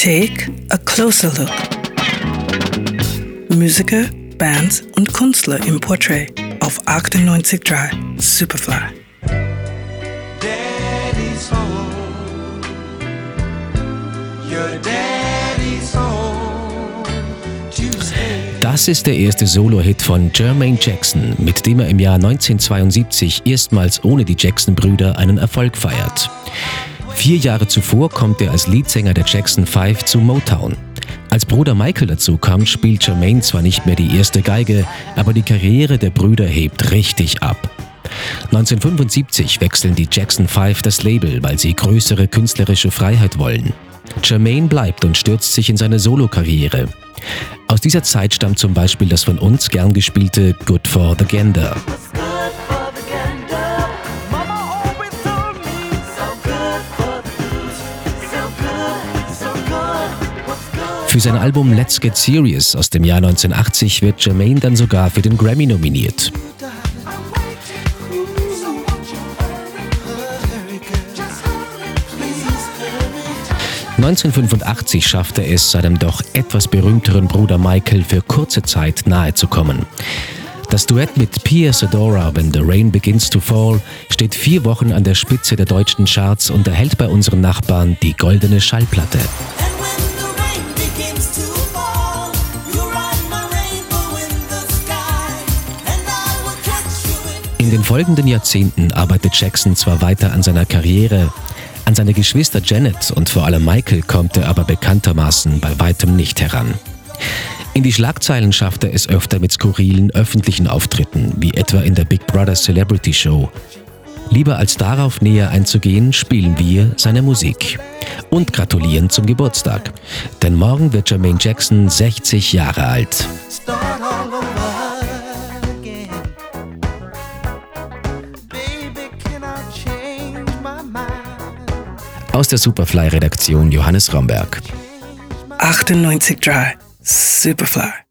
Take a closer look. Musiker, Bands und Künstler im Portrait auf 98.3 Superfly. Daddy's home. Your daddy's home. Das ist der erste Solo-Hit von Jermaine Jackson, mit dem er im Jahr 1972 erstmals ohne die Jackson-Brüder einen Erfolg feiert. Vier Jahre zuvor kommt er als Leadsänger der Jackson 5 zu Motown. Als Bruder Michael dazu kommt, spielt Jermaine zwar nicht mehr die erste Geige, aber die Karriere der Brüder hebt richtig ab. 1975 wechseln die Jackson 5 das Label, weil sie größere künstlerische Freiheit wollen. Jermaine bleibt und stürzt sich in seine Solokarriere. Aus dieser Zeit stammt zum Beispiel das von uns gern gespielte Good for the Gander. Für sein Album Let's Get Serious aus dem Jahr 1980 wird Jermaine dann sogar für den Grammy nominiert. 1985 schaffte es seinem doch etwas berühmteren Bruder Michael für kurze Zeit nahe zu kommen. Das Duett mit Pia Sedora, When the Rain Begins to Fall, steht vier Wochen an der Spitze der deutschen Charts und erhält bei unseren Nachbarn die goldene Schallplatte. In den folgenden Jahrzehnten arbeitet Jackson zwar weiter an seiner Karriere, an seine Geschwister Janet und vor allem Michael kommt er aber bekanntermaßen bei weitem nicht heran. In die Schlagzeilen schafft er es öfter mit skurrilen öffentlichen Auftritten, wie etwa in der Big Brother Celebrity Show. Lieber als darauf näher einzugehen, spielen wir seine Musik. Und gratulieren zum Geburtstag. Denn morgen wird Jermaine Jackson 60 Jahre alt. Aus der Superfly-Redaktion Johannes Romberg. 98.3 Superfly.